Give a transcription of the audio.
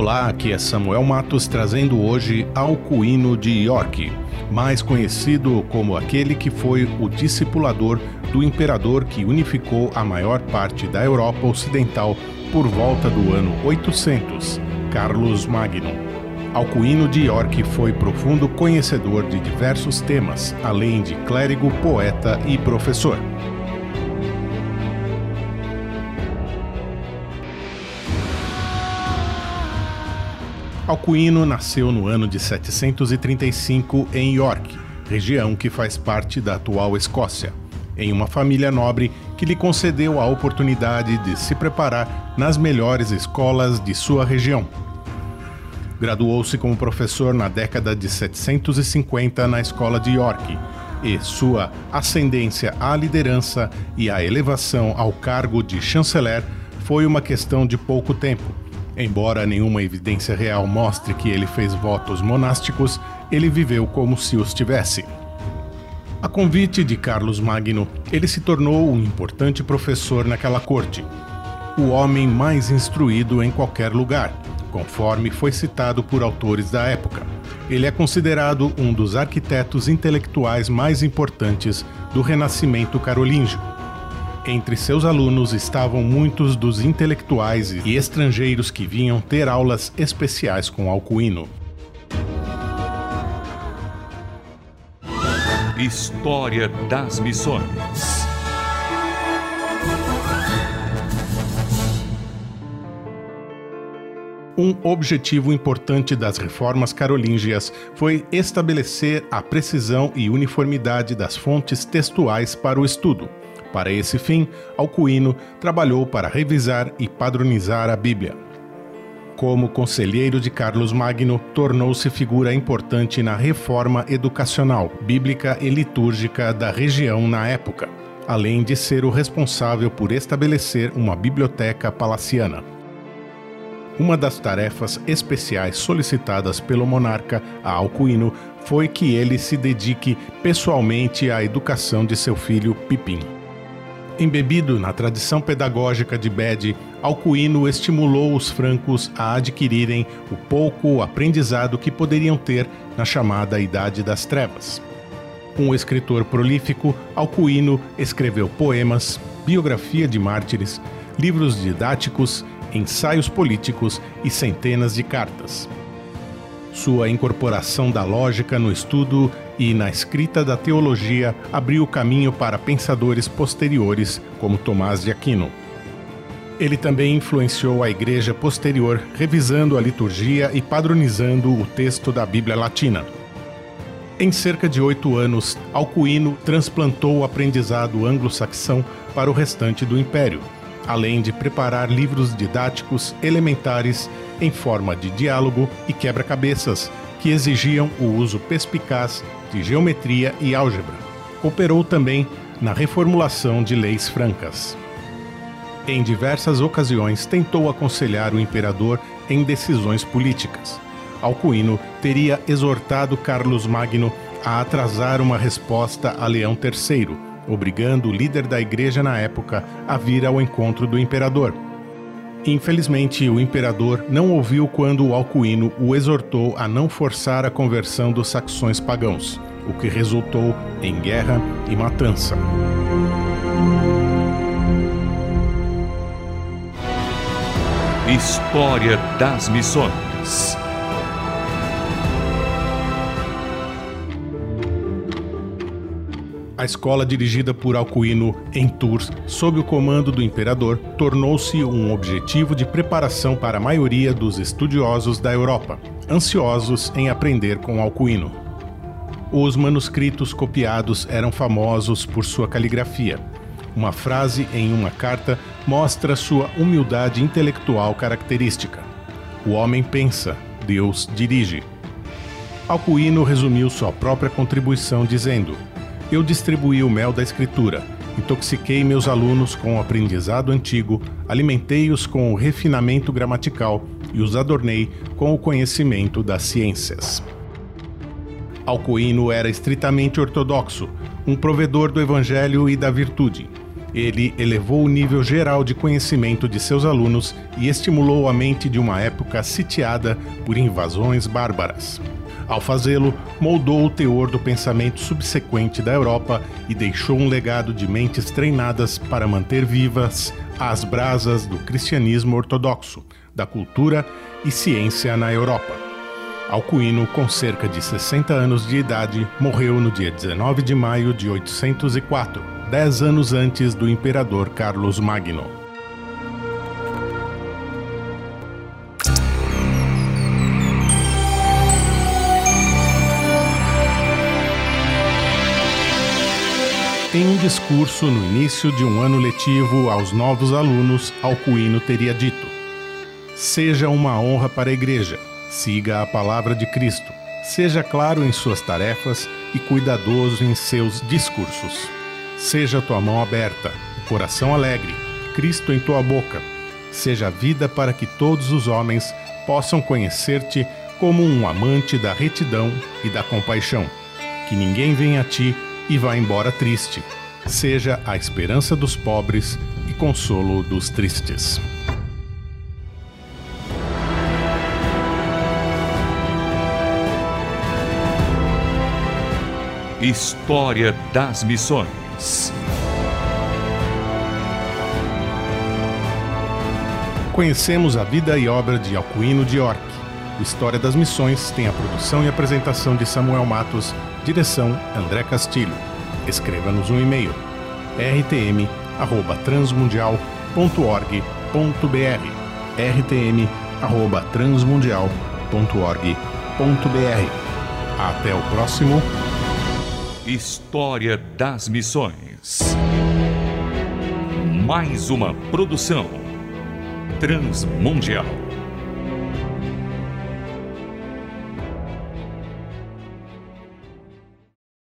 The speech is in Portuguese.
Olá, aqui é Samuel Matos trazendo hoje Alcuíno de York, mais conhecido como aquele que foi o discipulador do imperador que unificou a maior parte da Europa Ocidental por volta do ano 800, Carlos Magno. Alcuíno de York foi profundo conhecedor de diversos temas, além de clérigo, poeta e professor. Alcuino nasceu no ano de 735 em York, região que faz parte da atual Escócia, em uma família nobre que lhe concedeu a oportunidade de se preparar nas melhores escolas de sua região. Graduou-se como professor na década de 750 na escola de York, e sua ascendência à liderança e a elevação ao cargo de chanceler foi uma questão de pouco tempo Embora nenhuma evidência real mostre que ele fez votos monásticos, ele viveu como se os tivesse. A convite de Carlos Magno, ele se tornou um importante professor naquela corte, o homem mais instruído em qualquer lugar, conforme foi citado por autores da época. Ele é considerado um dos arquitetos intelectuais mais importantes do Renascimento carolíngio entre seus alunos estavam muitos dos intelectuais e estrangeiros que vinham ter aulas especiais com Alcuino. História das Missões. Um objetivo importante das reformas carolíngias foi estabelecer a precisão e uniformidade das fontes textuais para o estudo. Para esse fim, Alcuino trabalhou para revisar e padronizar a Bíblia. Como conselheiro de Carlos Magno, tornou-se figura importante na reforma educacional, bíblica e litúrgica da região na época, além de ser o responsável por estabelecer uma biblioteca palaciana. Uma das tarefas especiais solicitadas pelo monarca a Alcuino foi que ele se dedique pessoalmente à educação de seu filho Pipim. Embebido na tradição pedagógica de Bede, Alcuino estimulou os francos a adquirirem o pouco aprendizado que poderiam ter na chamada Idade das Trevas. Um escritor prolífico, Alcuino escreveu poemas, biografia de mártires, livros didáticos, ensaios políticos e centenas de cartas. Sua incorporação da lógica no estudo e na escrita da teologia abriu o caminho para pensadores posteriores como Tomás de Aquino. Ele também influenciou a igreja posterior, revisando a liturgia e padronizando o texto da Bíblia Latina. Em cerca de oito anos, Alcuino transplantou o aprendizado anglo-saxão para o restante do império, além de preparar livros didáticos elementares em forma de diálogo e quebra-cabeças, que exigiam o uso perspicaz de geometria e álgebra. Operou também na reformulação de leis francas. Em diversas ocasiões tentou aconselhar o imperador em decisões políticas. Alcuino teria exortado Carlos Magno a atrasar uma resposta a Leão III, obrigando o líder da igreja na época a vir ao encontro do imperador. Infelizmente, o imperador não ouviu quando o Alcuino o exortou a não forçar a conversão dos saxões pagãos, o que resultou em guerra e matança. História das Missões A escola dirigida por Alcuino em Tours, sob o comando do imperador, tornou-se um objetivo de preparação para a maioria dos estudiosos da Europa, ansiosos em aprender com Alcuino. Os manuscritos copiados eram famosos por sua caligrafia. Uma frase em uma carta mostra sua humildade intelectual característica. O homem pensa, Deus dirige. Alcuino resumiu sua própria contribuição dizendo: eu distribuí o mel da Escritura, Intoxiquei meus alunos com o aprendizado antigo, alimentei-os com o refinamento gramatical e os adornei com o conhecimento das ciências. Alcuino era estritamente ortodoxo, um provedor do evangelho e da virtude. Ele elevou o nível geral de conhecimento de seus alunos e estimulou a mente de uma época sitiada por invasões bárbaras. Ao fazê-lo, moldou o teor do pensamento subsequente da Europa e deixou um legado de mentes treinadas para manter vivas as brasas do cristianismo ortodoxo, da cultura e ciência na Europa. Alcuino, com cerca de 60 anos de idade, morreu no dia 19 de maio de 804, dez anos antes do imperador Carlos Magno. Discurso no início de um ano letivo aos novos alunos, Alcuino teria dito: Seja uma honra para a Igreja, siga a palavra de Cristo, seja claro em suas tarefas e cuidadoso em seus discursos. Seja tua mão aberta, coração alegre, Cristo em tua boca. Seja vida para que todos os homens possam conhecer-te como um amante da retidão e da compaixão. Que ninguém venha a ti e vá embora triste. Seja a esperança dos pobres e consolo dos tristes. História das Missões. Conhecemos a vida e obra de Alcuino de York. O História das Missões tem a produção e apresentação de Samuel Matos Direção André Castilho. Escreva-nos um e-mail rtm@transmundial.org.br rtm@transmundial.org.br. Até o próximo História das Missões. Mais uma produção transmundial.